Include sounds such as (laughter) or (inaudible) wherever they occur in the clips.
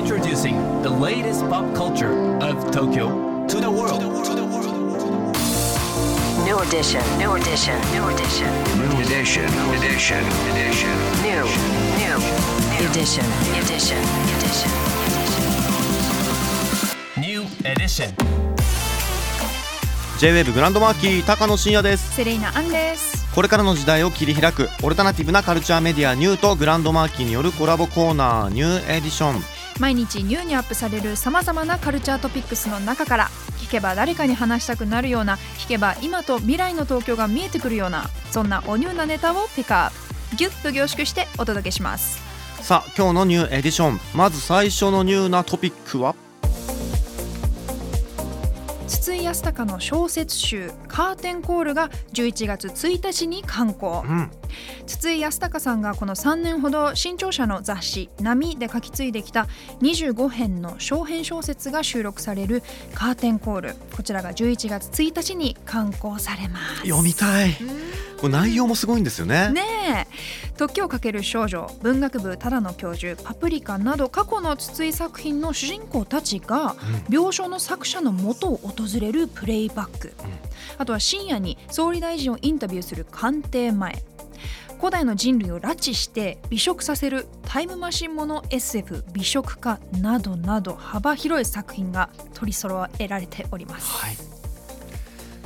Introducing the latest pop culture of Tokyo to the world. New edition, new edition, new edition. New edition, edition, edition. New, new, edition, edition, edition. New edition. J-WAVE グランドマーキー高野真也ですセレイナアンですこれからの時代を切り開くオルタナティブなカルチャーメディアニューとグランドマーキーによるコラボコーナーニューエディション毎日ニューにアップされるさまざまなカルチャートピックスの中から聞けば誰かに話したくなるような聞けば今と未来の東京が見えてくるようなそんなおニューなネタをピックアップ。ギュッと凝縮してお届けします。さあ今日のニューエディション。まず最初のニューなトピックは？筒井康隆の小説集「カーテンコール」が11月1日に刊行。うん筒井康隆さんがこの3年ほど新潮社の雑誌「波」で書き継いできた25編の小編小説が収録される「カーテンコール」こちらが11月1日に刊行されます。読みたい。これ内容もすごいんですよね。ねえ。時をかける少女文学部ただの教授パプリカなど過去の筒井作品の主人公たちが病床の作者の元を訪れるプレイバック、あとは深夜に総理大臣をインタビューする官邸前古代の人類を拉致して美食させるタイムマシンもの SF 美食家などなど幅広い作品が取り揃えられております。はい。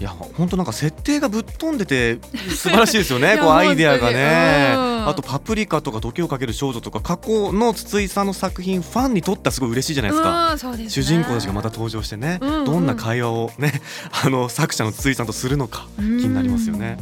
いや本当なんか設定がぶっ飛んでて素晴らしいですよね (laughs) こうアイデアがね。あとパプリカとか時をかける少女とか過去の筒井さんの作品ファンにとってはすごい嬉しいじゃないですか。ね。主人公たちがまた登場してね、うんうん。どんな会話をねあの作者の筒井さんとするのか気になりますよね。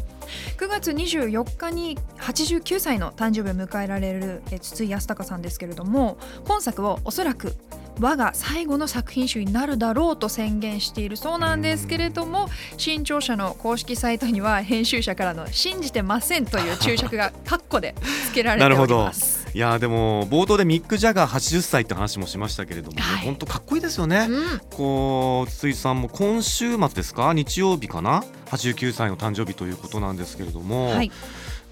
9月24日に89歳の誕生日を迎えられる筒井康隆さんですけれども今作をおそらく我が最後の作品集になるだろうと宣言しているそうなんですけれども新潮社の公式サイトには編集者からの「信じてません」という注釈がカッコで付けられております。いやーでも冒頭でミック・ジャガー80歳って話もしましたけれども、ねはい。本当かっこいいですよね。うん。こう筒井さんも今週末ですか？日曜日かな？89歳の誕生日ということなんですけれども、はい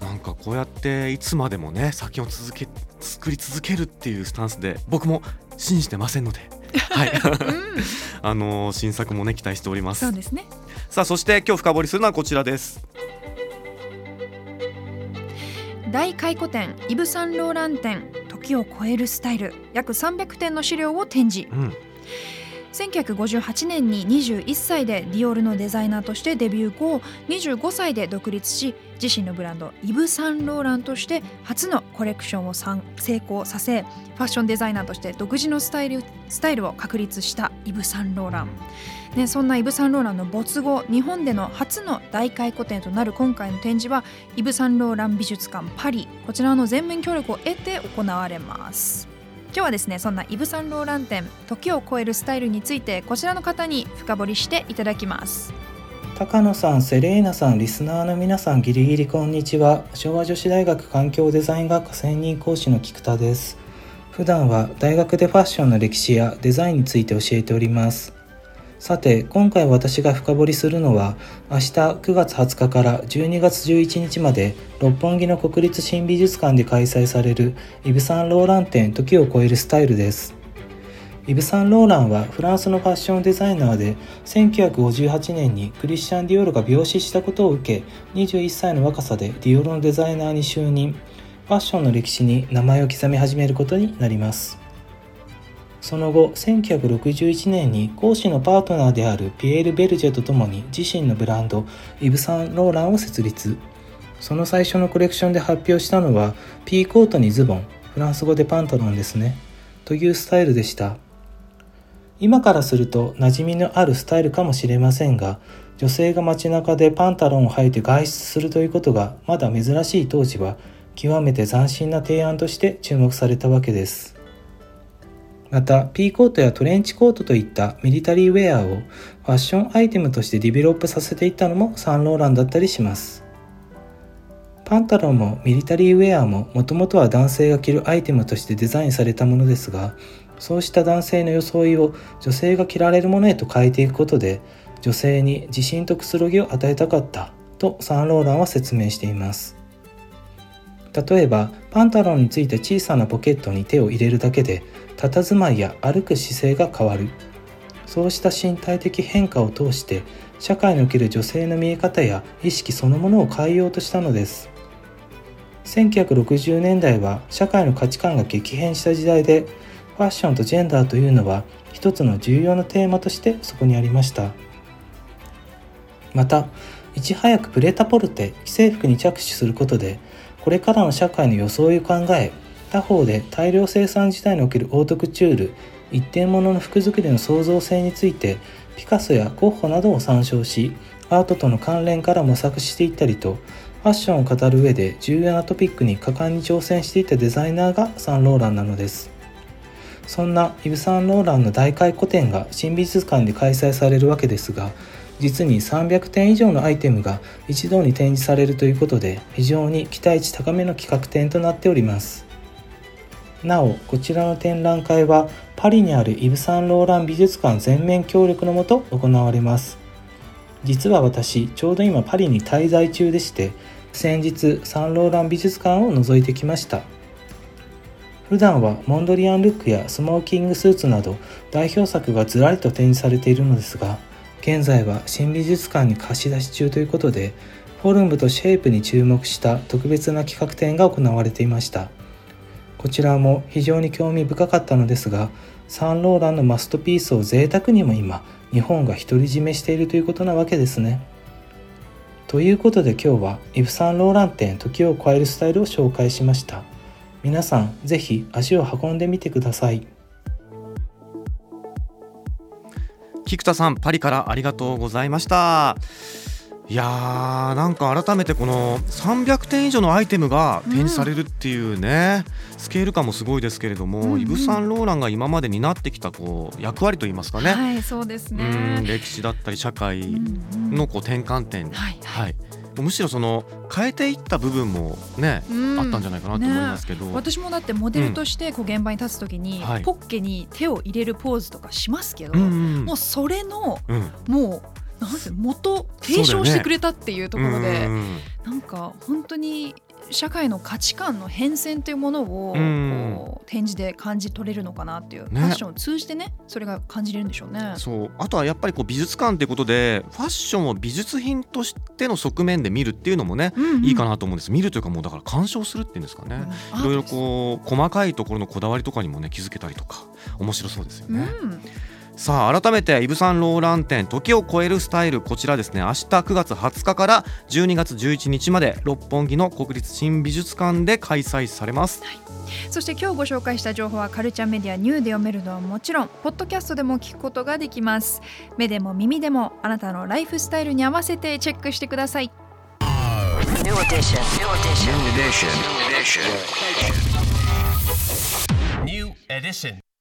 なんかこうやっていつまでもね作品を続け作り続けるっていうスタンスで僕も信じてませんので、(laughs) はい。うん、(laughs) あのー新作もね期待しております。そうですね。さあそして今日深掘りするのはこちらです。大回顧展イブ・サンローラン展時を超えるスタイル約300点の資料を展示。うん1958年に21歳でディオールのデザイナーとしてデビュー後25歳で独立し自身のブランドイブ・サンローランとして初のコレクションを成功させファッションデザイナーとして独自のスタイルスタイルを確立したイブ・サンローラン、ね、そんなイブ・サンローランの没後日本での初の大回顧展となる今回の展示はイブ・サンローラン美術館パリ。こちらの全面協力を得て行われます。今日はですねそんなイブ・サンローラン展時を超えるスタイルについてこちらの方に深掘りしていただきます高野さん、セレーナさん、リスナーの皆さん、ギリギリこんにちは。昭和女子大学環境デザイン学科専任講師の菊田です。普段は大学でファッションの歴史やデザインについて教えております。さて、今回私が深掘りするのは、明日9月20日から12月11日まで六本木の国立新美術館で開催されるイブ・サンローラン展時を超えるスタイルです。イブ・サンローランはフランスのファッションデザイナーで1958年にクリスチャン・ディオールが病死したことを受け21歳の若さでディオールのデザイナーに就任ファッションの歴史に名前を刻み始めることになりますその後1961年に講師のパートナーであるピエール・ベルジェと共に自身のブランドイブ・サンローランを設立。その最初のコレクションで発表したのはピーコートにズボンフランス語でパンタロンですね。というスタイルでした。今からすると馴染みのあるスタイルかもしれませんが女性が街中でパンタロンを履いて外出するということがまだ珍しい当時は極めて斬新な提案として注目されたわけです。またピーコートやトレンチコートといったミリタリーウェアをファッションアイテムとしてディベロップさせていったのもサンローランだったりします。パンタロンもミリタリーウェアももともとは男性が着るアイテムとしてデザインされたものですがそうした男性の装いを女性が着られるものへと変えていくことで女性に自信とくつろぎを与えたかったとサンローランは説明しています。例えばパンタロンについた小さなポケットに手を入れるだけで佇まいや歩く姿勢が変わる。そうした身体的変化を通して社会における女性の見え方や意識そのものを変えようとしたのです。1960年代は社会の価値観が激変した時代でファッションとジェンダーというのは一つの重要なテーマとしてそこにありました。またいち早くプレタポルテ既製服に着手することでこれからの社会の装いを考え他方で大量生産時代におけるオートクチュール一点物の服作りの創造性についてピカソやゴッホなどを参照しアートとの関連から模索していったりとファッションを語る上で重要なトピックに果敢に挑戦していたデザイナーがサンローランなのです。そんなイブ・サンローランの大回顧展が新美術館で開催されるわけですが実に300点以上のアイテムが一堂に展示されるということで非常に期待値高めの企画展となっております。なおこちらの展覧会はパリにあるイブ・サンローラン美術館全面協力のもと行われます。実は私ちょうど今パリに滞在中でして先日サンローラン美術館を覗いてきました。普段はモンドリアンルックやスモーキングスーツなど代表作がずらりと展示されているのですが現在は新美術館に貸し出し中ということでフォルムとシェイプに注目した特別な企画展が行われていました。こちらも非常に興味深かったのですがサンローランのマストピースを贅沢にも今日本が独り占めしているということなわけですね。ということで今日はイヴ・サンローラン展時を超えるスタイルを紹介しました。皆さんぜひ足を運んでみてください。菊田さんパリからありがとうございました。いやーなんか改めてこの300点以上のアイテムが展示されるっていうね、うん、スケール感もすごいですけれども、うんうん、イブ・サンローランが今まで担ってきたこう役割といいますかね、はい、そうですね。歴史だったり社会のこう転換点、はい、はいむしろその変えていった部分もね、うん、あったんじゃないかなと思いますけど、ね、私もだってモデルとしてこう現場に立つ時に、うん、ポッケに手を入れるポーズとかしますけど、うんうん、もうそれの、もうなんて元継承してくれたっていうところで、ね、なんか本当に社会の価値観の変遷というものをこう展示で感じ取れるのかなっていう、ね、ファッションを通じてねそれが感じれるんでしょうね。そう。あとはやっぱりこう美術館っていうことでファッションを美術品としての側面で見るっていうのもね、うんうん、いいかなと思うんです。見るというかもうだから鑑賞するっていうんですかね、うん、いろいろこう細かいところのこだわりとかにもね気づけたりとか面白そうですよね。うんさあ改めてイブ・サンローラン展時を超えるスタイルこちらですね明日9月20日から12月11日まで六本木の国立新美術館で開催されます、はい、そして今日ご紹介した情報はカルチャーメディアニューで読めるのはもちろんポッドキャストでも聞くことができます目でも耳でもあなたのライフスタイルに合わせてチェックしてください New edition. New edition. New edition. New edition. New edition.